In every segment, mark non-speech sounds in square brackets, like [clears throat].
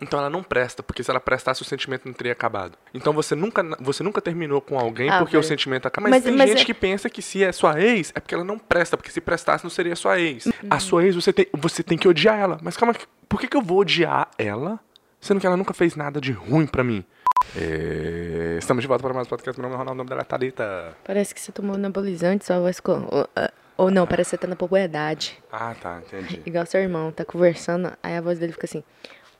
Então ela não presta, porque se ela prestasse o sentimento não teria acabado. Então você nunca, você nunca terminou com alguém Ah, porque o sentimento acaba. Mas, Mas- tem mas gente é- que pensa que se é sua ex, é porque ela não presta, porque se prestasse não seria sua ex. Uhum. A sua ex, você tem, você tem que odiar ela. Mas calma, por que, que eu vou odiar ela, sendo que ela nunca fez nada de ruim pra mim? É, Estamos de volta para mais um podcast. Meu nome é Ronaldo, o nome dela é Thalita. Parece que você tomou anabolizante, sua voz ficou... Ou, ah, ou não, parece que você tá na puberdade. Ah, tá, entendi. Igual seu irmão, tá conversando, aí a voz dele fica assim...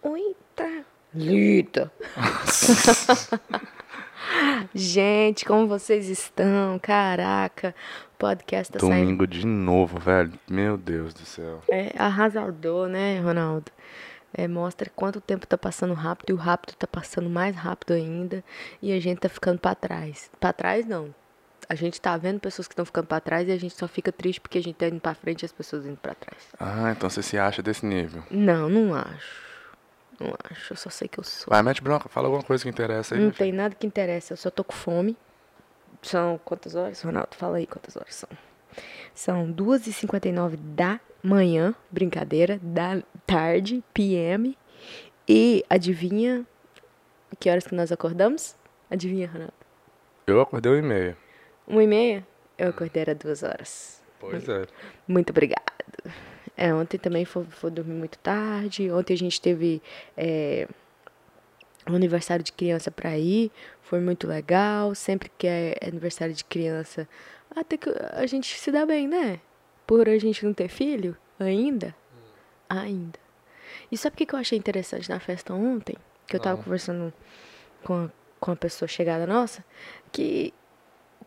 Oi, Thalita. [laughs] Gente, como vocês estão? Caraca, o podcast tá saindo... Domingo de novo, velho. Meu Deus do céu. É arrasador, né, Ronaldo? É, mostra quanto tempo tá passando rápido e o rápido tá passando mais rápido ainda e a gente tá ficando pra trás. Pra trás não. A gente tá vendo pessoas que estão ficando pra trás e a gente só fica triste porque a gente tá indo pra frente e as pessoas indo pra trás. Ah, então você se acha desse nível. Não, não acho. Não acho. Eu só sei que eu sou. Vai, mete bronca, fala alguma coisa que interessa aí. Não tem nada que interessa, eu só tô com fome. São quantas horas, Ronaldo? Fala aí quantas horas são. São 2h59 da manhã, brincadeira, da tarde, PM. E adivinha que horas que nós acordamos? Adivinha, Ronaldo? Eu acordei uma e meia. Uma e meia? Eu acordei era duas horas. Pois é. Muito obrigada. É, ontem também foi, foi dormir muito tarde. Ontem a gente teve é, um aniversário de criança pra ir. Foi muito legal. Sempre que é aniversário de criança, até que a gente se dá bem, né? Por a gente não ter filho ainda. Ainda. E sabe o que eu achei interessante na festa ontem? Que eu tava Não. conversando com com a pessoa chegada nossa. Que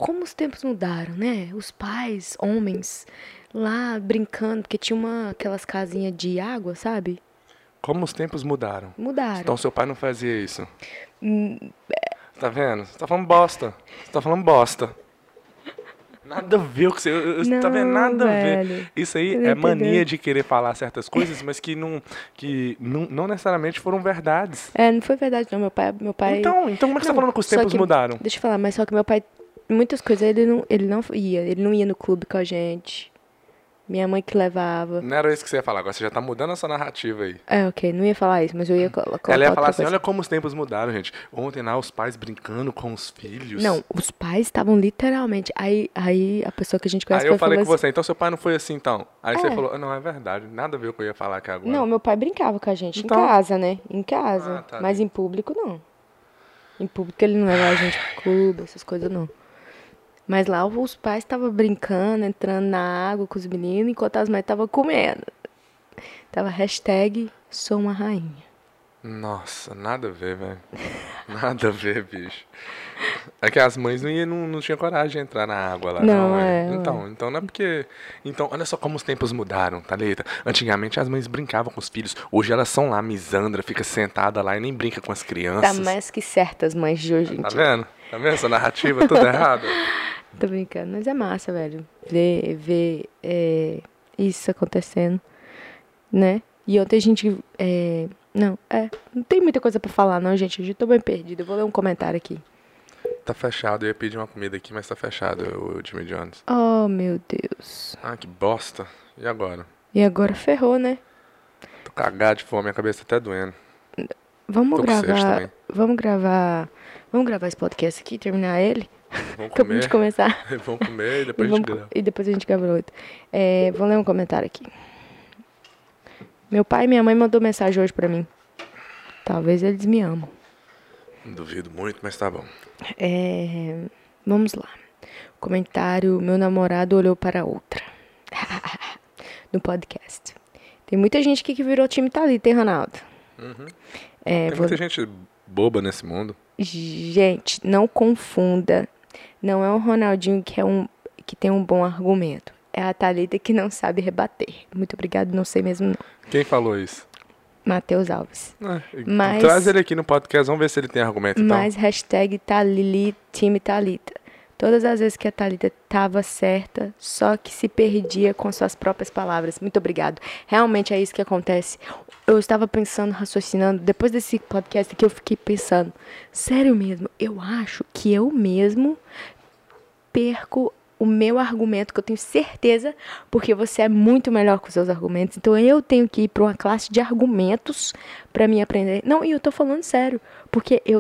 como os tempos mudaram, né? Os pais, homens, lá brincando, porque tinha uma, aquelas casinhas de água, sabe? Como os tempos mudaram. Mudaram. Então seu pai não fazia isso. Hum, Tá vendo? Você tá falando bosta. Você tá falando bosta. Nada a ver que você. eu- eu- tá vendo? Não, Nada a ver. velho. Isso aí não é mania entendendo. de querer falar certas coisas, mas que não, que não, não necessariamente foram verdades. É, não foi verdade, não. Meu pai. Meu pai Então, então como é que você tá Não, falando que os tempos que- mudaram? Deixa eu falar, mas só que meu pai. Muitas coisas ele não, ele não ia. Ele não ia no clube com a gente. Minha mãe que levava. Não era isso que você ia falar, agora você já tá mudando essa narrativa aí. É, ok, não ia falar isso, mas eu ia colo- colocar. Ela ia falar assim: coisa. olha como os tempos mudaram, gente. Ontem lá os pais brincando com os filhos. Não, os pais estavam literalmente. Aí, aí a pessoa que a gente conhece Aí eu falei com falou você, então seu pai não foi assim então. Aí você É. falou, "Ah, não, é verdade, nada a ver com o que eu ia falar aqui agora. Não, meu pai brincava com a gente Então- em casa, né? Em casa. Ah, tá mas bem. em público, não. Em público ele não levava a gente pro clube, essas coisas, não. Mas lá os pais estavam brincando, entrando na água com os meninos, enquanto as mães estavam comendo. Tava hashtag sou uma rainha. Nossa, nada a ver, velho. Nada a ver, bicho. É que as mães não, iam, não, não tinham coragem de entrar na água lá, não. Não, é. é, Então, então não é porque. Então, olha só como os tempos mudaram, tá, Leita? Antigamente as mães brincavam com os filhos. Hoje elas são lá, misandra, fica sentada lá e nem brinca com as Tá crianças. mais que certas mães de hoje em Tá dia. vendo? Tá vendo essa narrativa toda errada? [laughs] Tô brincando, mas é massa, velho. Ver, ver é, isso acontecendo, né? E ontem a gente. é, não, é. Não tem muita coisa pra falar, não, gente. Eu já tô bem perdida. Eu vou ler um comentário aqui. Tá fechado, eu ia pedir uma comida aqui, mas tá fechado, o Jimmy Jones. Oh, meu Deus. Ah, que bosta. E agora? E agora ferrou, né? Tô cagado de fome, minha cabeça tá até doendo. Vamos Tô gravar. Vamos gravar. Vamos gravar esse podcast aqui, terminar ele. Vamos [laughs] Acabamos de comer, começar. [laughs] vamos comer e E, depois a gente grava. e depois a gente grava outro. É, vou ler um comentário aqui. Meu pai e minha mãe mandou mensagem hoje pra mim. Talvez eles me amam. Duvido muito, mas tá bom. É, vamos lá. Comentário: Meu namorado olhou para outra. [laughs] no podcast. Tem muita gente aqui que virou time Thalita, hein, Ronaldo? É, Tem vou- muita gente boba nesse mundo. Gente, não confunda. Não é o Ronaldinho que, é um, que tem um bom argumento. É a Thalita que não sabe rebater. Muito obrigado, não sei mesmo não. Quem falou isso? Matheus Alves. É, Mas- Traz ele aqui no podcast, vamos ver se ele tem argumento então. Mais hashtag Thalili, time Thalita. Todas as vezes que a Thalita estava certa, só que se perdia com suas próprias palavras. Muito obrigado. Realmente é isso que acontece. Eu estava pensando, raciocinando, depois desse podcast aqui eu fiquei pensando, sério mesmo, eu acho que eu mesmo perco o meu argumento, que eu tenho certeza, porque você é muito melhor com os seus argumentos. Então eu tenho que ir para uma classe de argumentos para me aprender. Não, e eu tô falando sério, porque eu,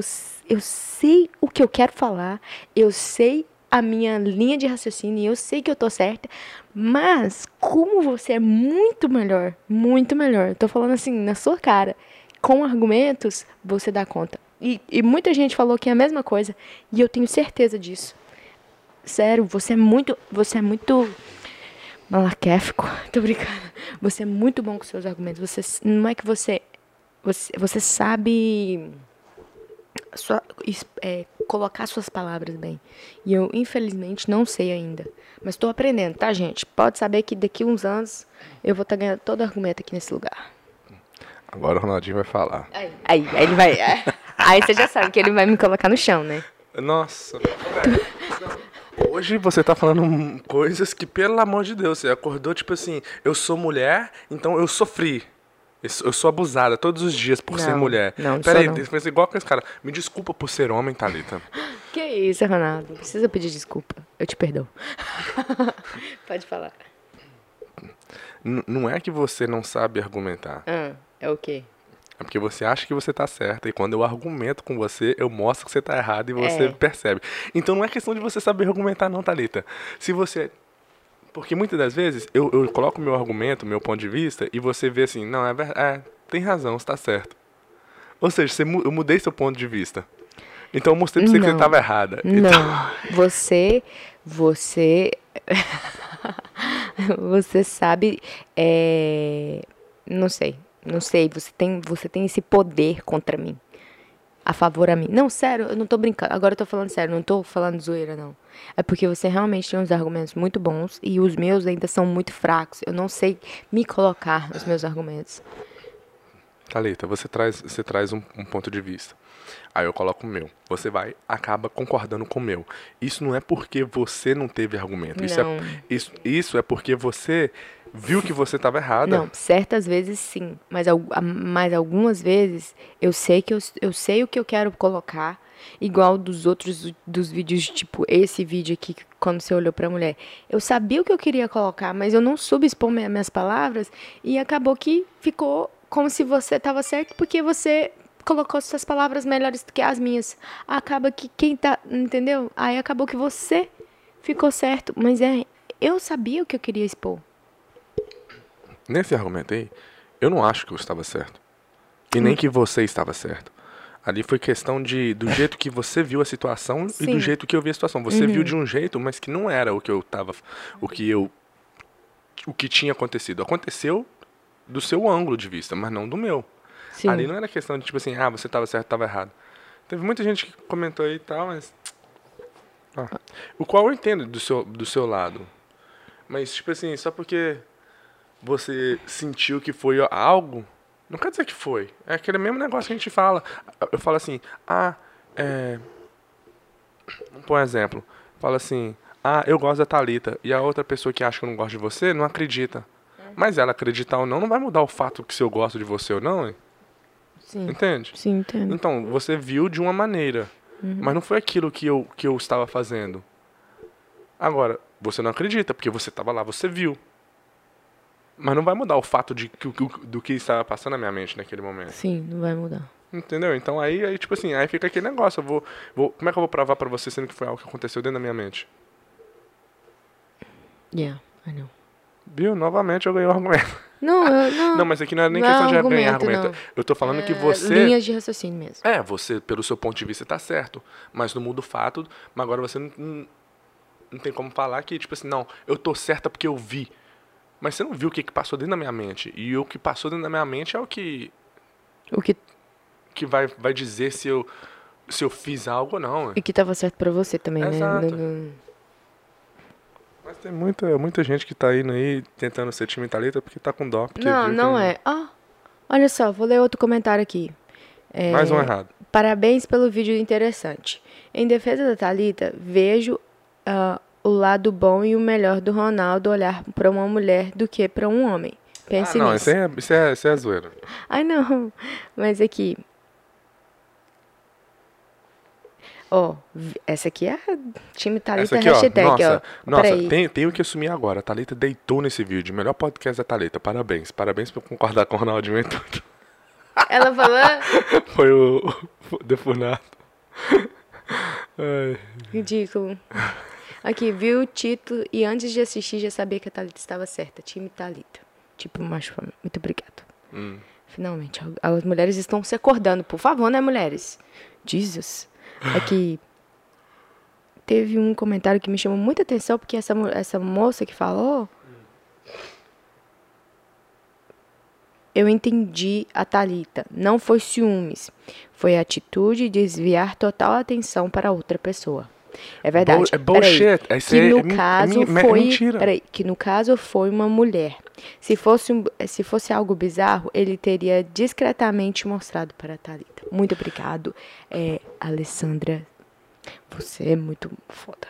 eu sei o que eu quero falar, eu sei a minha linha de raciocínio, eu sei que eu tô certa, mas como você é muito melhor, muito melhor, eu tô falando assim, na sua cara, com argumentos, você dá conta. E, e muita gente falou que é a mesma coisa, e eu tenho certeza disso. Sério, você é muito. Você é muito. Malaquéfico. [laughs] Tô brincando. Você é muito bom com seus argumentos. Você, não é que você. Você, você sabe. Sua, é, colocar suas palavras bem. E eu, infelizmente, não sei ainda. Mas estou aprendendo, tá, gente? Pode saber que daqui uns anos eu vou estar tá ganhando todo argumento aqui nesse lugar. Agora o Ronaldinho vai falar. Aí, aí, aí ele vai. É. Aí você já sabe que ele vai me colocar no chão, né? Nossa. Hoje você tá falando coisas que, pelo amor de Deus, você acordou tipo assim, eu sou mulher, então eu sofri. Eu sou abusada todos os dias por não, ser mulher. Não, Peraí, fez igual com esse cara. Me desculpa por ser homem, Thalita. [laughs] Que isso, Ronaldo. Não precisa pedir desculpa. Eu te perdoo. [laughs] Pode falar. N não é que você não sabe argumentar. Ah, é o quê? É porque você acha que você está certa. E quando eu argumento com você, eu mostro que você está errado e você é. percebe. Então não é questão de você saber argumentar, não, Thalita. Se você. Porque muitas das vezes eu, eu coloco meu argumento, meu ponto de vista, e você vê assim, não, é verdade. É, tem razão, está certo. Ou seja, você, eu mudei seu ponto de vista. Então eu mostrei pra você não, que você estava errada. Não. Então... Você. Você. [laughs] você sabe. É... Não sei. Não sei, você tem, você tem esse poder contra mim. A favor a mim. Não, sério, eu não tô brincando. Agora eu tô falando sério, não tô falando zoeira, não. É porque você realmente tem uns argumentos muito bons e os meus ainda são muito fracos. Eu não sei me colocar nos meus argumentos. Thalita, você traz, você traz um, um ponto de vista. Aí eu coloco o meu. Você vai, acaba concordando com o meu. Isso não é porque você não teve argumento. Não. Isso, é, isso, isso é porque você viu que você estava errada. Não, certas vezes sim, mas, mas algumas vezes eu sei que eu, eu sei o que eu quero colocar, igual dos outros dos vídeos, tipo esse vídeo aqui quando você olhou para a mulher. Eu sabia o que eu queria colocar, mas eu não soube expor minhas palavras e acabou que ficou como se você estava certo porque você colocou suas palavras melhores do que as minhas. Acaba que quem tá, entendeu? Aí acabou que você ficou certo, mas é eu sabia o que eu queria expor. Nesse argumento aí, eu não acho que eu estava certo. E nem hum. que você estava certo. Ali foi questão de do jeito que você viu a situação Sim. e do jeito que eu vi a situação. Você uhum. viu de um jeito, mas que não era o que eu tava, o que eu o que tinha acontecido. Aconteceu do seu ângulo de vista, mas não do meu. Sim. Ali não era questão de tipo assim, ah, você estava certo, estava errado. Teve muita gente que comentou aí e tal, mas ah, o qual eu entendo do seu do seu lado. Mas tipo assim, só porque você sentiu que foi algo, não quer dizer que foi. É aquele mesmo negócio que a gente fala. Eu falo assim, ah, é. Vamos pôr um exemplo. Fala assim, ah, eu gosto da Thalita. E a outra pessoa que acha que eu não gosto de você não acredita. Mas ela acreditar ou não, não vai mudar o fato que se eu gosto de você ou não, hein? Sim. Entende? Sim, entendo. Então, você viu de uma maneira. Uhum. Mas não foi aquilo que eu, que eu estava fazendo. Agora, você não acredita, porque você estava lá, você viu. Mas não vai mudar o fato de que, do que estava passando na minha mente naquele momento. Sim, não vai mudar. Entendeu? Então aí, aí tipo assim, aí fica aquele negócio. Eu vou, vou, como é que eu vou provar pra você sendo que foi algo que aconteceu dentro da minha mente? Yeah, I know. Viu? Novamente eu ganhei o argumento. Não, eu, [laughs] não. não, mas aqui não é nem não questão de ganhar argumento. Não. Eu tô falando é, que você. Linhas de raciocínio mesmo. É, você, pelo seu ponto de vista, tá certo. Mas não muda o fato. Mas agora você não, não, não tem como falar que, tipo assim, não, eu tô certa porque eu vi. Mas você não viu o que, que passou dentro da minha mente. E o que passou dentro da minha mente é o que. O que. Que vai, vai dizer se eu, se eu fiz algo ou não. E que tava certo pra você também, Exato. né? No, Mas tem muita, muita gente que tá indo aí tentando ser time Thalita porque tá com dó. Não, não é. Ah, olha só, vou ler outro comentário aqui. É, Mais um errado. Parabéns pelo vídeo interessante. Em defesa da Thalita, vejo uh, o lado bom e o melhor do Ronaldo olhar para uma mulher do que para um homem. Pense ah, não, nisso. Isso é, isso, é, isso é zoeira. Ai, não. Mas aqui. Ó, vi- essa aqui é a time Thalita aqui, ó. hashtag, Nossa, ó. nossa tem, tenho que assumir agora. A Thalita deitou nesse vídeo. Melhor podcast da Thalita. Parabéns. Parabéns por concordar com o Ronaldinho e tudo. Ela falou, [laughs] Foi o, o defurnado. Ai. ridículo. Aqui, viu o título e antes de assistir já sabia que a Thalita estava certa. Time Thalita. Tipo, macho, muito obrigado. Hum. Finalmente, as mulheres estão se acordando. Por favor, né, mulheres? Jesus. Aqui, teve um comentário que me chamou muita atenção, porque essa, essa moça que falou... Eu entendi a Thalita. Não foi ciúmes. Foi a atitude de desviar total atenção para outra pessoa. É verdade. é bullshit. Que no é é caso é foi, mentira. peraí, que no caso foi uma mulher. Se fosse um- se fosse algo bizarro, ele teria discretamente mostrado para a Thalita. Muito obrigado, é, Alessandra. Você é muito foda.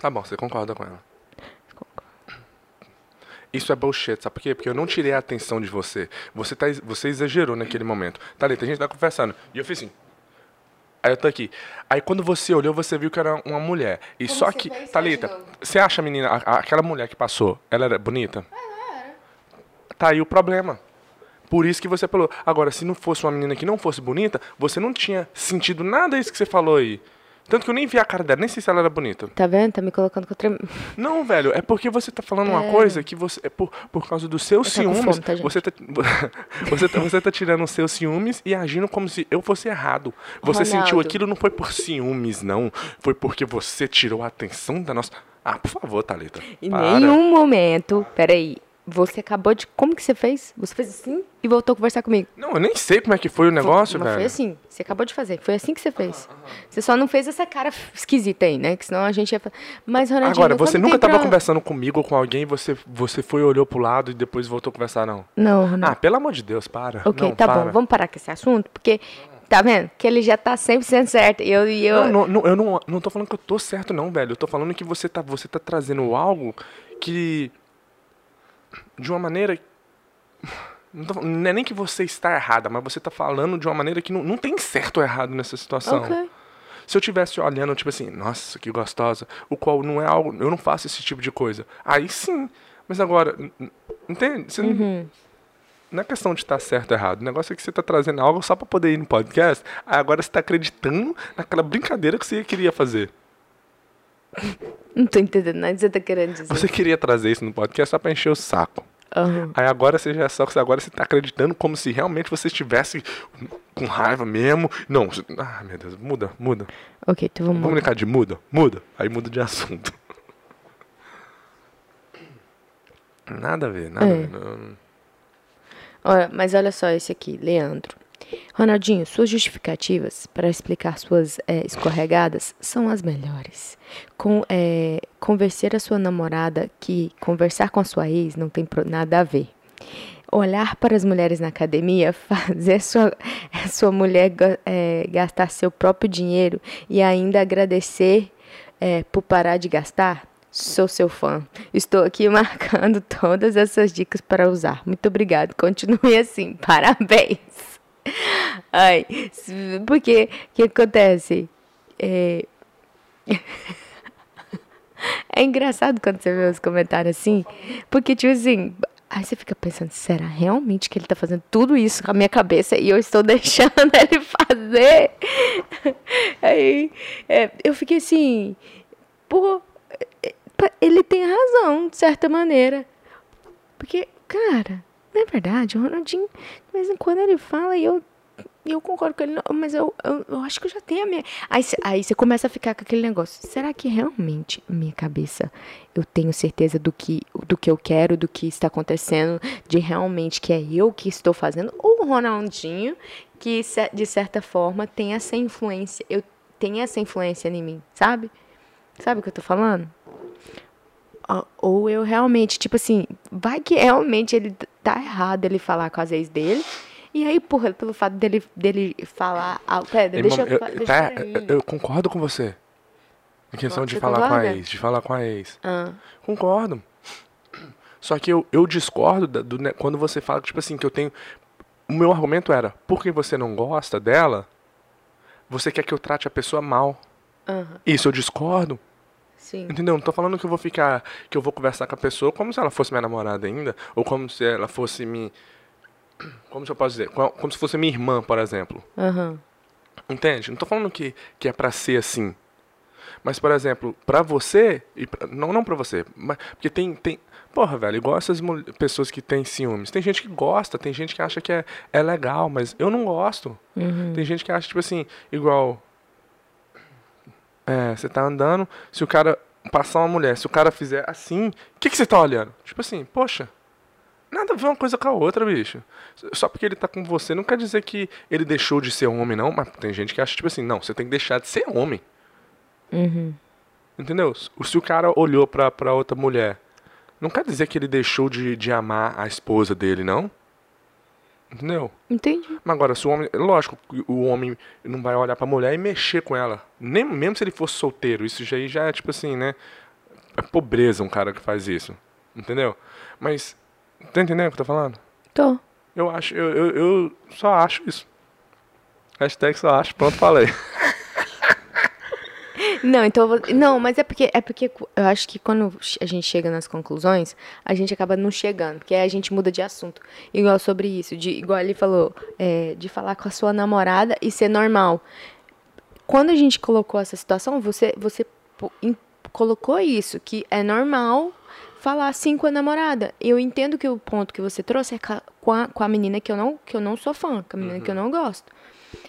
Tá bom, você concorda com ela. Isso é bullshit, sabe por quê? Porque eu não tirei a atenção de você. Você, tá, você exagerou naquele momento. Thalita, a gente tá conversando. E eu fiz assim. Aí eu tô aqui. Aí quando você olhou, você viu que era uma mulher. E só você que. Thalita, você acha a menina, a- aquela mulher que passou, ela era bonita? Ela era. Tá aí o problema. Por isso que você falou. Agora, se não fosse uma menina que não fosse bonita, você não tinha sentido nada isso que você falou aí. Tanto que eu nem vi a cara dela, nem sei se ela era bonita. Tá vendo? Tá me colocando contra. Não, velho, é porque você tá falando uma É. coisa que você. É por, por causa dos seus ciúmes. fome, tá, você, tá, [laughs] você, tá, você tá tirando os seus ciúmes e agindo como se eu fosse errado. Você sentiu Ronaldo. aquilo não foi por ciúmes, não. Foi porque você tirou a atenção da nossa. Ah, por favor, Thalita. Em para. nenhum momento. Peraí. Você acabou de. Como que você fez? Você fez assim e voltou a conversar comigo. Não, eu nem sei como é que foi o negócio, Mas velho. foi assim. Você acabou de fazer. Foi assim que você fez. Você só não fez essa cara esquisita aí, né? Que senão a gente ia. fa- Mas, Ronaldinho. Agora, você nunca tempo tava pra- conversando comigo ou com alguém, você, você foi, olhou pro lado e depois voltou a conversar, não. Não, Ronaldo. Ah, pelo amor de Deus, para. ok, Não, tá para. bom. Vamos parar com esse assunto, porque. Tá vendo? Que ele já tá 100% certo. E eu. E eu... Não, não, não, eu não, não tô falando que eu tô certo, não, velho. Eu tô falando que você tá, você tá trazendo algo que. De uma maneira. Não, tô- não é nem que você está errada, mas você tá falando de uma maneira que não, não tem certo ou errado nessa situação. Ok. Se eu tivesse olhando, tipo assim, nossa, que gostosa, o qual não é algo. Eu não faço esse tipo de coisa. Aí sim. Mas agora. Entende? Você não- Uhum. não é questão de estar certo ou errado. O negócio é que você tá trazendo algo só pra poder ir no podcast. Agora você tá acreditando naquela brincadeira que você queria fazer. Não tô entendendo nada que você tá querendo dizer. Você queria trazer isso no podcast só pra encher o saco. Aham. Aí agora você já é só que agora você tá acreditando como se realmente você estivesse com raiva mesmo. Não, você- ah, meu Deus, muda, muda. Ok, então vamos. Vamos brincar de muda? Muda. Aí muda de assunto. Nada a ver, nada a É. ver. não- Olha, mas olha só esse aqui, Leandro. Ronaldinho, suas justificativas para explicar suas eh, escorregadas são as melhores. Com, eh, convencer a sua namorada que conversar com a sua ex não tem nada a ver. Olhar para as mulheres na academia, [laughs] fazer sua, sua mulher eh, gastar seu próprio dinheiro e ainda agradecer eh, por parar de gastar? Sou seu fã. Estou aqui [laughs] marcando todas essas dicas para usar. Muito obrigado. Continue assim. Parabéns. [laughs] Ai, porque o que acontece? É... [laughs] é engraçado quando você vê os comentários assim, porque, tipo assim, aí você fica pensando, será realmente que ele tá fazendo tudo isso com a minha cabeça e eu estou [laughs] deixando ele fazer? Aí é, eu fiquei assim, pô, é, pa- ele tem razão, de certa maneira. Porque, cara, não é verdade, o Ronaldinho, de vez em quando ele fala e eu, eu concordo com ele, mas eu, eu, eu acho que eu já tenho a minha. Aí, aí você começa a ficar com aquele negócio. Será que realmente, na minha cabeça, eu tenho certeza do que, do que eu quero, do que está acontecendo, de realmente que é eu que estou fazendo? Ou o Ronaldinho, que de certa forma tem essa influência, eu tenho essa influência em mim, sabe? Sabe o que eu tô falando? Ou eu realmente, tipo assim, vai que realmente ele tá errado ele falar com as ex dele. E aí, porra, pelo fato dele, dele falar. Ah, pera, Ei, deixa eu, fa- deixa tá, eu, eu concordo com você. A questão de falar com a ex, de falar com a ex. Ah, Concordo. Só que eu, eu discordo da- do, ne- quando você fala, tipo assim, que eu tenho. O meu argumento era, porque você não gosta dela, você quer que eu trate a pessoa mal. Aham. Isso eu discordo. Sim. Entendeu? Não tô falando que eu vou ficar. que eu vou conversar com a pessoa como se ela fosse minha namorada ainda. Ou como se ela fosse me. Como se eu posso dizer? Como como se fosse minha irmã, por exemplo. Aham. Entende? Não tô falando que, que é pra ser assim. Mas, por exemplo, pra você. E pra- não, não pra você. Mas, porque tem, tem. Porra, velho, igual essas pessoas que têm ciúmes. Tem gente que gosta, tem gente que acha que é, é legal, mas eu não gosto. Tem gente que acha, tipo assim, igual. É, você tá andando, se o cara passar uma mulher, se o cara fizer assim, o que, que você tá olhando? Tipo assim, poxa, nada a ver uma coisa com a outra, bicho. Só porque ele tá com você não quer dizer que ele deixou de ser homem, não. Mas tem gente que acha, tipo assim, não, você tem que deixar de ser homem. Uhum. Entendeu? Se o cara olhou pra, pra outra mulher, não quer dizer que ele deixou de, de amar a esposa dele, não. Entendeu? Entendi. Mas agora, se o homem. Lógico, que o homem não vai olhar pra mulher e mexer com ela. Nem, mesmo se ele fosse solteiro. Isso já, aí já é tipo assim, né? É pobreza um cara que faz isso. Entendeu? Mas. Tá entendendo o que eu tô falando? Tô. Eu acho. Eu, eu, eu só acho isso. Hashtag só acho. Pronto, falei. [laughs] Não, então vou... Não, mas é porque é porque eu acho que quando a gente chega nas conclusões, a gente acaba não chegando, porque aí a gente muda de assunto. Igual sobre isso, de, igual ele falou, é, de falar com a sua namorada e ser normal. Quando a gente colocou essa situação, você, você colocou isso, que é normal falar assim com a namorada. Eu entendo que o ponto que você trouxe é com a, com a menina que eu não, que eu não sou fã, com a menina que eu não gosto.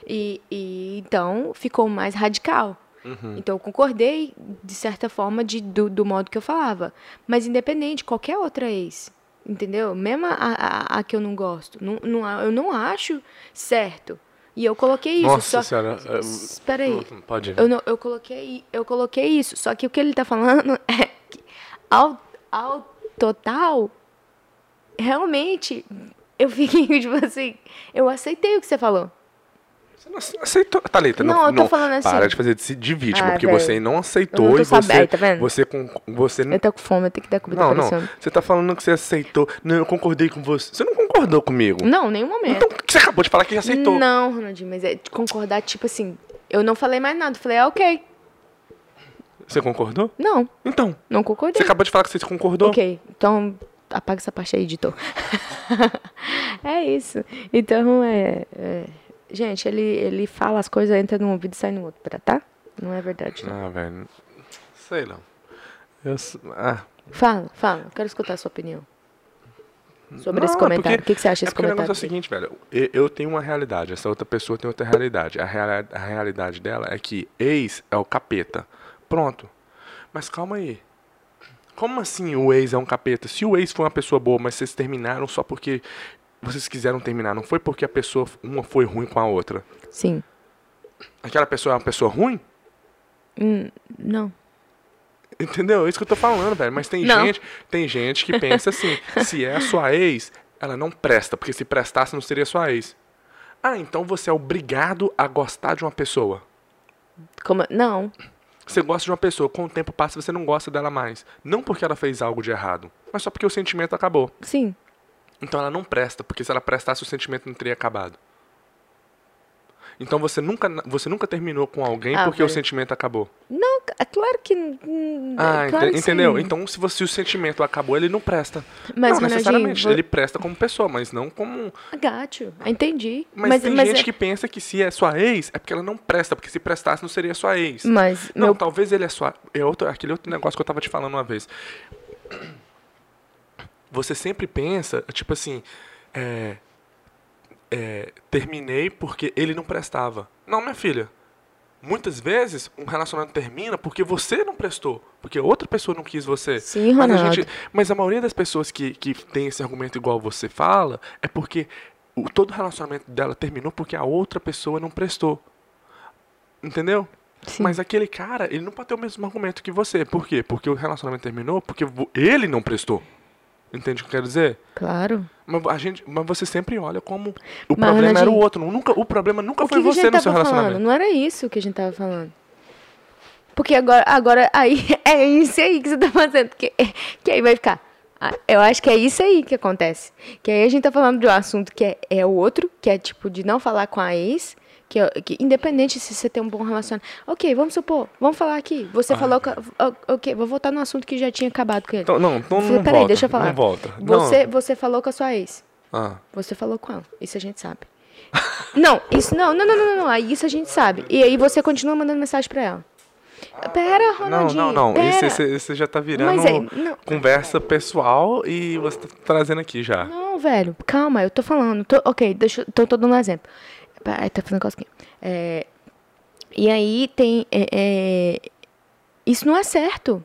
E, e então ficou mais radical. Então eu concordei, de certa forma, de, do, do modo que eu falava. Mas independente, qualquer outra ex, entendeu? Mesmo a, a, a que eu não gosto, não, não, eu não acho certo. E eu coloquei isso. Nossa só... senhora. é, Espera aí. Pode ir. Eu, não, eu, coloquei, eu coloquei isso. Só que o que ele tá falando [laughs] é que, ao, ao total, realmente, eu fiquei, [laughs] tipo assim, eu aceitei o que você falou. Você não ace- aceitou. Thalita, Não, não, eu tô falando assim. Para de fazer de, de vítima, Ah, porque velho. você não não aceitou tô e você. sabendo, tá vendo? Você com. Você Eu tô com fome, eu tenho que dar comida Não, pra não. Você tá falando que você aceitou. Não, eu concordei com você. Você não concordou comigo. Não, nenhum momento. Então, você acabou de falar que aceitou? Não, Ronaldinho, mas é de concordar, tipo assim, eu não falei mais nada. Falei, ah, ok. Você concordou? Não, Então. não Você concordei. acabou de falar que você concordou? Ok, então apaga essa parte aí, editor. [laughs] é isso. Então, é, é- Gente, ele, ele fala as coisas, entra num ouvido e sai no outro, tá? Não é verdade. não. Ah, velho. Sei lá. Eu. Ah. Fala, fala. Eu quero escutar a sua opinião. Sobre Não, esse é comentário. porque- o que, que você acha É desse porque o negócio comentário? é o seguinte, velho. Eu, eu tenho uma realidade, essa outra pessoa tem outra realidade. A, reala- a realidade dela é que ex é o capeta. Pronto. Mas calma aí. Como assim o ex é um capeta? Se o ex foi uma pessoa boa, mas vocês terminaram só porque vocês quiseram terminar, não foi porque a pessoa, uma foi ruim com a outra. Sim. Aquela pessoa é uma pessoa ruim? Hum, não. Entendeu? É isso que eu tô falando, velho. Mas tem Não. gente, tem gente que pensa assim, [laughs] se é a sua ex, ela não presta, porque se prestasse não seria sua ex. Ah, então você é obrigado a gostar de uma pessoa. Como, não. Você gosta de uma pessoa, com o tempo passa você não gosta dela mais. Não porque ela fez algo de errado, mas só porque o sentimento acabou. Sim. Então ela não presta, porque se ela prestasse o sentimento não teria acabado. Então você nunca, você nunca terminou com alguém Ah, porque o sentimento acabou. Não, é claro que. Ah, é claro ente- que entendeu? sim. Então, se, você, se o sentimento acabou, ele não presta. Mas, não, necessariamente. vou- Ele presta como pessoa, mas não como. Gato, entendi. Mas, tem gente é- que pensa que se é sua ex, é porque ela não presta, porque se prestasse não seria sua ex. Mas, Não, meu, talvez ele é sua. É outro, aquele outro negócio que eu tava te falando uma vez. Você sempre pensa, tipo assim, é, é, terminei porque ele não prestava. Não, minha filha. Muitas vezes um relacionamento termina porque você não prestou, porque outra pessoa não quis você. Sim, mas, a Ronaldo. gente, mas a maioria das pessoas que, que tem esse argumento igual você fala é porque o, todo relacionamento dela terminou porque a outra pessoa não prestou. Entendeu? Sim. Mas aquele cara, ele não pode ter o mesmo argumento que você. Por quê? Porque o relacionamento terminou porque ele não prestou. Entende o que eu quero dizer? claro. Mas, a gente, mas você sempre olha como o Mas, problema era o outro. Nunca, o problema nunca O que, foi que a você gente no seu tava falando? relacionamento. Não era isso que a gente tava falando. Porque agora, agora aí, [laughs] é isso aí que você tá fazendo. Que, que aí vai ficar. ah, Eu acho que é isso aí que acontece. Que aí a gente tá falando de um assunto que é, é outro, que é tipo de não falar com a ex, Que, que, independente se você tem um bom relacionamento. Ok, vamos supor, vamos falar aqui. Você ah. falou que. Ok, vou voltar no assunto que já tinha acabado com ele. Então, não, então não Peraí, volta, deixa eu falar. Não volta. Você, não. você falou com a sua ex. Ah. Você falou com ela. Isso a gente sabe. [laughs] não, isso não, não, não, não, não, não. Isso a gente sabe. E aí você continua mandando mensagem pra ela. Pera, Ronaldinho. Não, não, não. Esse, esse, esse, já tá virando é, conversa pessoal e você tá trazendo aqui já. Não, velho, calma, eu tô falando. Tô, ok, deixa, tô, tô dando um exemplo. Tá fazendo cosquinha. É, e aí tem. É, é, isso não é certo.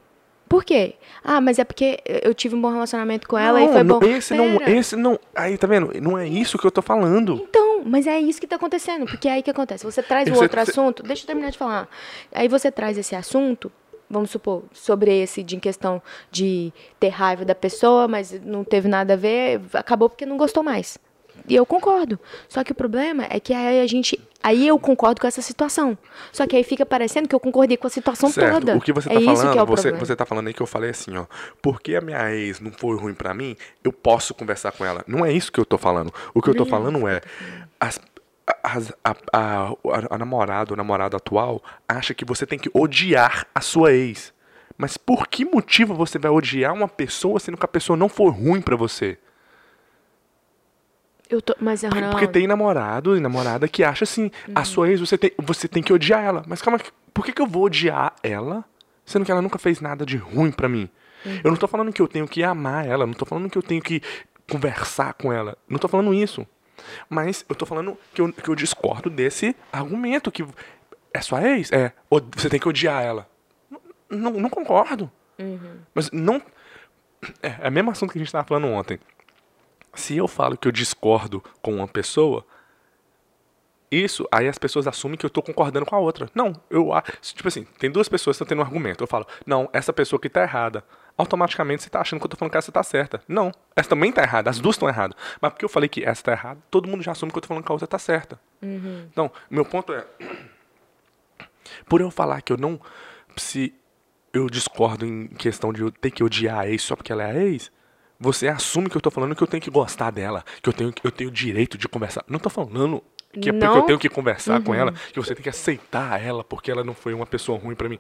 Por quê? Ah, mas é porque eu tive um bom relacionamento com ela não, e foi bom. Esse Pera. não, esse não. Aí, tá vendo? Não é isso que eu tô falando. Então, mas é isso que tá acontecendo. Porque é aí que acontece. Você traz o outro assunto. Deixa eu terminar de falar. Aí você traz esse assunto, vamos supor, sobre esse de em questão de ter raiva da pessoa, mas não teve nada a ver, acabou porque não gostou mais. E eu concordo. Só que o problema é que aí a gente. Aí eu concordo com essa situação. Só que aí fica parecendo que eu concordei com a situação certo. toda. O que você tá é falando, é você, você tá falando aí que eu falei assim, ó. Porque a minha ex não foi ruim para mim, eu posso conversar com ela. Não é isso que eu tô falando. O que eu tô falando é. As, as, a, a, a, a namorada, o namorado atual, acha que você tem que odiar a sua ex. Mas por que motivo você vai odiar uma pessoa sendo que a pessoa não for ruim para você? Eu tô, mas, porque, porque tem namorado e namorada que acha assim, uhum. a sua ex, você tem, você tem que odiar ela. Mas calma, por que, que eu vou odiar ela, sendo que ela nunca fez nada de ruim para mim? Uhum. Eu não tô falando que eu tenho que amar ela, não tô falando que eu tenho que conversar com ela. Não tô falando isso. Mas eu tô falando que eu, que eu discordo desse argumento que é sua ex? É, você tem que odiar ela. Não, não concordo. Uhum. Mas não. É, é o mesmo assunto que a gente estava falando ontem se eu falo que eu discordo com uma pessoa, isso, aí as pessoas assumem que eu estou concordando com a outra. Não, eu tipo assim, tem duas pessoas que estão tendo um argumento. Eu falo, não, essa pessoa aqui está errada. Automaticamente você está achando que eu estou falando que essa está certa. Não, essa também está errada, as duas estão erradas. Mas porque eu falei que essa está errada, todo mundo já assume que eu estou falando que a outra está certa. Uhum. Então, meu ponto é, por eu falar que eu não, se eu discordo em questão de eu ter que odiar a ex só porque ela é a ex, você assume que eu tô falando que eu tenho que gostar dela, que eu tenho, eu tenho direito de conversar. Não tô falando que é porque eu tenho que conversar uhum. com ela, que você tem que aceitar ela porque ela não foi uma pessoa ruim para mim.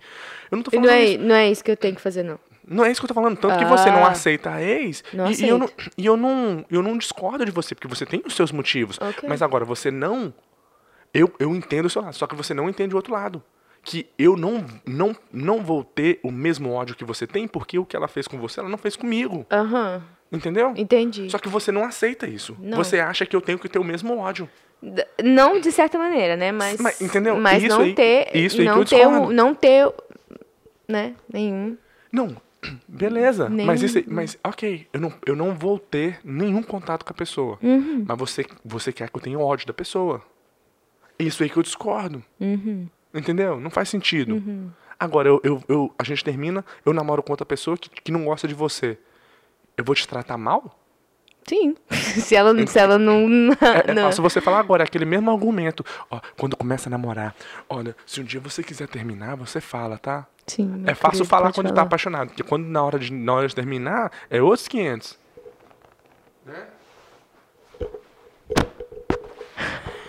Eu não tô falando não é, isso. Não é isso que eu tenho que fazer, não. Não é isso que eu tô falando. Tanto ah, que você não ah. aceita a ex. Não e, e, eu não, e eu não, eu não discordo de você, porque você tem os seus motivos. Okay. Mas agora, você não. Eu, eu entendo o seu lado, só que você não entende o outro lado. Que eu não, não, não vou ter o mesmo ódio que você tem, porque o que ela fez com você, ela não fez comigo. Aham. Uhum. Entendeu? Entendi. Só que você não aceita isso. Não. Você acha que eu tenho que ter o mesmo ódio. D não de certa maneira, né? Mas, mas entendeu? Mas isso não aí, ter, isso aí não ter, um, não ter, né? Nenhum. Não, [clears throat] beleza. Nenhum. Mas isso, aí, mas ok, eu não, eu não vou ter nenhum contato com a pessoa. Uhum. Mas você, você quer que eu tenha ódio da pessoa. Isso aí que eu discordo. Uhum. Entendeu? Não faz sentido. Uhum. Agora, eu, eu, eu, a gente termina, eu namoro com outra pessoa que, que não gosta de você eu vou te tratar mal? Sim. [laughs] se ela, se ela não. É, é fácil você falar agora, é aquele mesmo argumento. Ó, quando começa a namorar, olha, se um dia você quiser terminar, você fala, tá? Sim. É fácil falar quando falar. tá apaixonado, porque quando na hora de, na hora de terminar, é outros 500. Né?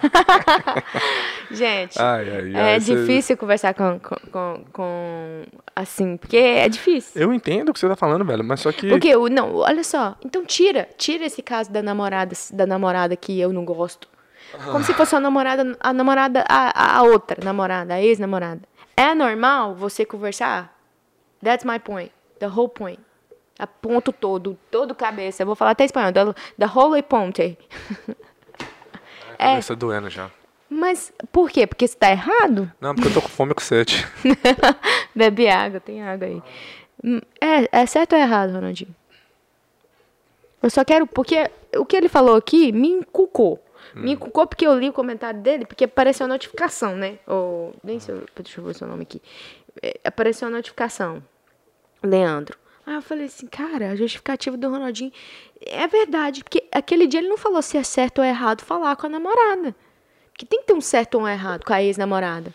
[laughs] Gente, ai, ai, ai, é difícil conversar com, com, com, Assim, porque é difícil. Eu entendo o que você tá falando, velho, mas só que. Porque, não, olha só. Então tira, tira esse caso da namorada, da namorada que eu não gosto. Como ah. se fosse a namorada, a namorada, a, a outra namorada, a ex-namorada. É normal você conversar? That's my point. The whole point. A ponto todo, todo cabeça. Eu vou falar até espanhol. The, the whole ponte. [laughs] Cabeça é. doendo já. Mas por quê? Porque você tá errado? Não, porque eu tô com fome e com sede. [laughs] Bebe água, tem água aí. Hum, é, é certo ou é errado, Ronaldinho? Eu só quero. Porque o que ele falou aqui me encucou. Hum. Me encucou porque eu li o comentário dele, porque apareceu a notificação, né? Ou, nem sei, deixa eu ver seu nome aqui. É, apareceu a notificação. Leandro. Aí eu falei assim, cara, a justificativa do Ronaldinho é verdade, porque aquele dia ele não falou se é certo ou errado falar com a namorada. Que tem que ter um certo ou um errado com a ex-namorada.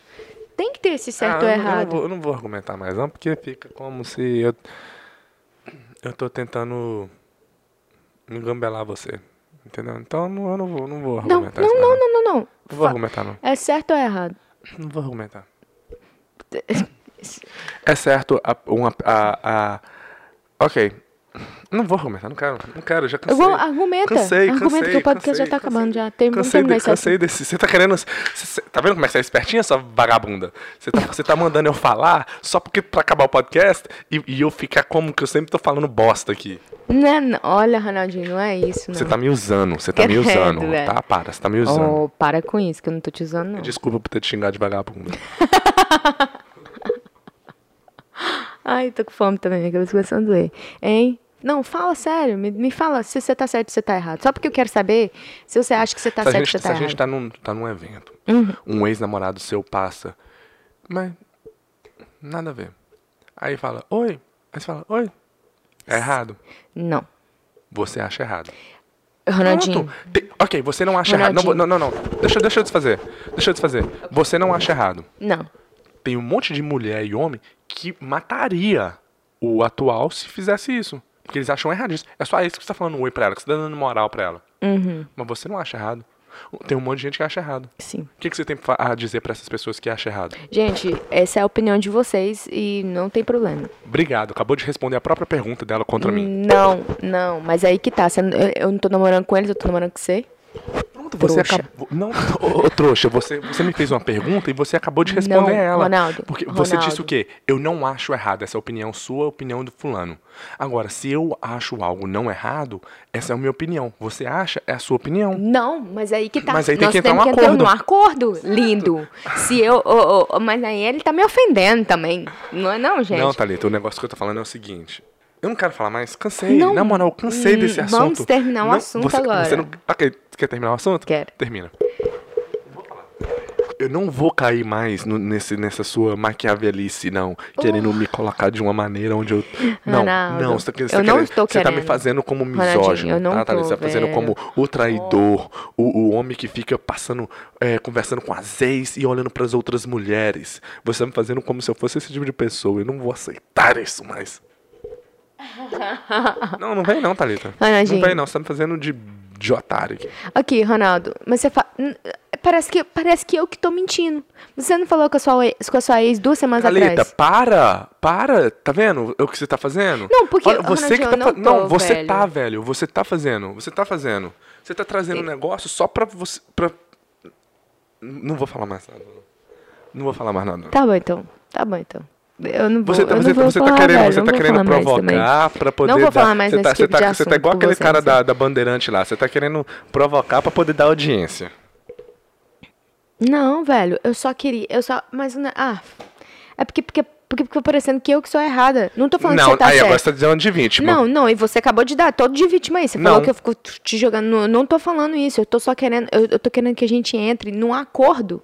Tem que ter esse certo ah, ou errado. Eu não, vou, eu não vou argumentar mais não, porque fica como se eu eu tô tentando engambelar você. Entendeu? Então não, eu não vou, não vou Não, argumentar não, isso. não, mais, não, não, não. Não vou argumentar, não. É certo ou é errado? Não vou argumentar. [laughs] É certo a, uma, a, a... Ok. Não vou argumentar, não quero. Não quero, já Eu cansei. vou, argumenta. Cansei, argumenta cansei, que o podcast cansei, já tá acabando já. Tem, Cansei, de, cansei desse. Você tá querendo. Cê, cê- tá vendo como é que você é espertinha, sua vagabunda? Você tá, você tá mandando eu falar só porque pra acabar o podcast e, e eu ficar como que eu sempre tô falando bosta aqui. Não, não, olha, Ronaldinho, não é isso, não. Você tá me usando, você tá me Credo, usando. velho. Tá, para, você tá me usando. Oh, para com isso, que eu não tô te usando, não. Desculpa por ter te xingado de vagabunda. [laughs] Ai, tô com fome também, minha cabeça começando a doer. Hein? Não, fala sério, me, me fala se você tá certo ou se você tá errado. Só porque eu quero saber se você acha que você tá se certo ou gente, se você se tá a gente errado. tá num, tá num evento, Uhum. um ex-namorado seu passa, mas nada a ver. Aí fala, oi. Aí você fala, oi. É errado. Não. Você acha errado. Ronaldinho. Tem- ok, você não acha errado. Não, vou- não, não, não. Deixa, deixa eu desfazer. Deixa eu desfazer. Você não acha errado. não. Tem um monte de mulher e homem que mataria o atual se fizesse isso. Porque eles acham errado isso. É só isso que você tá falando oi pra ela, que você tá dando moral pra ela. Uhum, Mas você não acha errado. Tem um monte de gente que acha errado. sim. O que, que você tem a dizer pra essas pessoas que acham errado? Gente, essa é a opinião de vocês e não tem problema. Obrigado. Acabou de responder a própria pergunta dela contra mim. Não, não, mas aí que tá. eu não tô namorando com eles, eu tô namorando com você. Pronto, você Trouxa. acabou. Não, [laughs] ô, ô, trouxa, você, você me fez uma pergunta e você acabou de responder Não, ela. Ronaldo, Porque você Ronaldo. disse o quê? Eu não acho errado. Essa é a opinião sua, a opinião do fulano. Agora, se eu acho algo não errado, essa é a minha opinião. Você acha, é a sua opinião. Não, mas aí que tá. Mas aí tem Nós que entrar um que entrar acordo. num acordo, lindo. Se eu. ô, ô, mas aí ele tá me ofendendo também. Não é não, gente? Não, Thalita, o negócio que eu tô falando é o seguinte. Eu não quero falar mais, cansei. Não, Na moral, cansei hum, desse assunto. vamos terminar o Não, assunto você, agora. Você não, ok, você quer terminar o assunto? Quero. Termina. Eu não vou cair mais no- nesse, nessa sua maquiavelice, não. Querendo me colocar de uma maneira onde eu. Não, Ronaldo, não, você você eu não querendo- estou Você tá me querendo. fazendo como misógino. eu não tá, Thalita? Você tá fazendo como o traidor, o, o homem que fica passando, é, conversando com as ex e olhando pras outras mulheres. Você tá me fazendo como se eu fosse esse tipo de pessoa. Eu não vou aceitar isso mais. [laughs] Não, não vem não, Thalita. Ronaldinho. Não vem não, você tá me fazendo de, de otário aqui. Aqui, Ronaldo, mas você fala. Parece que, parece que eu que tô mentindo. Você não falou com a sua, ex- com a sua ex duas semanas Thalita, atrás? para, para, tá vendo o que você tá fazendo? Não, porque, Olha, você que tá não não, tô, você velho. tá, velho, você tá fazendo, você tá fazendo. Você tá trazendo um negócio só pra você, pra... Não vou falar mais nada. não. Não vou falar mais nada. não. Tá bom então. Tá bom então. Eu não vou, Você tá, eu não você, vou você tá falar, querendo, velho, você tá querendo provocar pra poder Não vou dar- falar mais você nesse tá, você tipo tá, você tá igual aquele você, cara assim. da, da bandeirante lá, você tá querendo provocar pra poder dar audiência. Não, velho, eu só queria, eu só, mas não- ah, é porque porque porque ficou parecendo que eu que sou errada. Não tô falando que não, você tá aí certo. agora você tá dizendo de vítima. Não, não, e você acabou de dar todo de vítima aí. Você Não. falou que eu fico te jogando. Não, não tô falando isso. Eu tô só querendo. Eu, eu tô querendo que a gente entre num acordo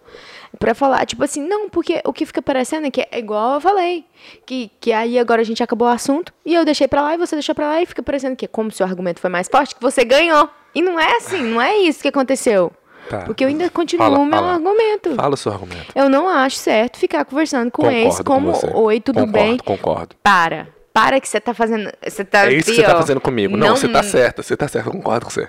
pra falar, tipo assim, não, porque o que fica parecendo é que é igual eu falei. Que, que aí agora a gente acabou o assunto e eu deixei pra lá e você deixou pra lá e fica parecendo que, como seu argumento foi mais forte, que você ganhou. E não é assim, não é isso que aconteceu. Tá. Porque eu ainda continuo Fala, o meu fala. argumento. Fala o seu argumento. Eu não acho certo ficar conversando com ex Concordo com como você. oi, tudo concordo, bem? Concordo. Para. Para que você tá fazendo. Você tá É isso que aqui, você tá fazendo comigo. Não, você tá certa, você tá certa, eu concordo com você.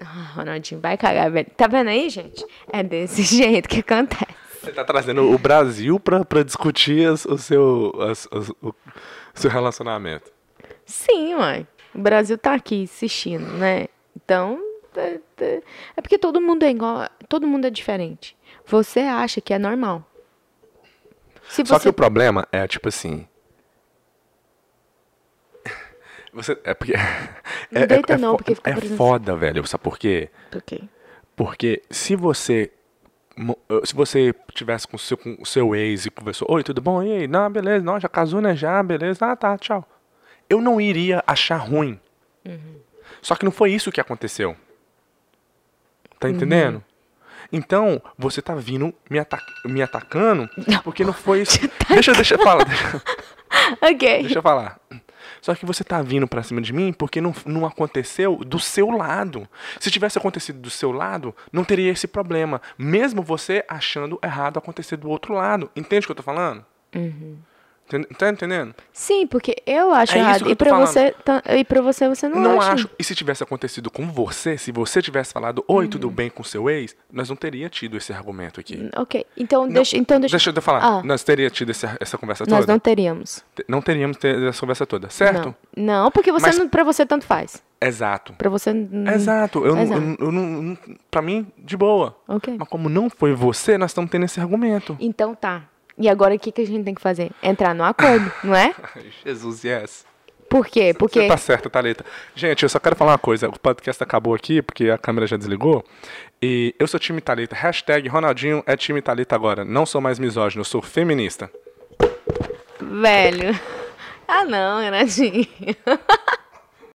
Ah, Ronaldinho, vai cagar, velho. Tá vendo aí, gente? É desse [laughs] jeito que acontece. Você tá trazendo o Brasil pra, pra discutir as- o, seu, as- as- o seu relacionamento. Sim, mãe. O Brasil tá aqui assistindo, né? Então, é, é- é porque todo mundo é igual, todo mundo é diferente. Você acha que é normal. Se Só que você o problema é, tipo assim. Você. É porque. Não [laughs] é, deita é, não, fo- porque fica é parecendo- foda, velho. Sabe por quê? Ok. Porque se você. Se você tivesse com o seu, com o seu ex e conversou, oi, tudo bom? E aí? Não, beleza, não, já casou, né? Já, beleza. Ah, tá, tchau. Eu não iria achar ruim. Só que não foi isso que aconteceu. Tá entendendo? Então, você tá vindo me, ata me atacando porque não foi isso. Deixa, deixa eu falar. Deixa, [laughs] Ok. deixa eu falar. Só que você tá vindo pra cima de mim porque não, não aconteceu do seu lado. Se tivesse acontecido do seu lado, não teria esse problema. Mesmo você achando errado acontecer do outro lado. Entende o que eu tô falando? Tá entendendo? Sim, porque eu acho É isso errado. E eu pra, falando. você, tá- e pra você, você não, Não acha. acho. E se tivesse acontecido com você, se você tivesse falado, oi, tudo Uhum. bem com seu ex, nós não teria tido esse argumento aqui. Ok, então deixa, então deixa, Deixa eu falar. Ah. Nós teria tido esse- essa conversa nós toda? não teríamos. Te- Não teríamos ter essa conversa toda, certo? Não, não porque você Mas- não, pra você tanto faz. Exato. Pra você... Exato. Eu, não- Exato. eu não- eu não, não- pra mim, de boa. Ok. Mas como não foi você, nós estamos tendo esse argumento. Então tá. E agora o que, que a gente tem que fazer? Entrar no acordo, [laughs] não é? Jesus, yes. Por quê? Porque... Você tá certo, Thalita. Gente, eu só quero falar uma coisa. O podcast acabou aqui, porque a câmera já desligou. E eu sou time Thalita. Hashtag Ronaldinho é time Thalita agora. Não sou mais misógino, eu sou feminista. Velho. Ah não, Renatinho. [laughs]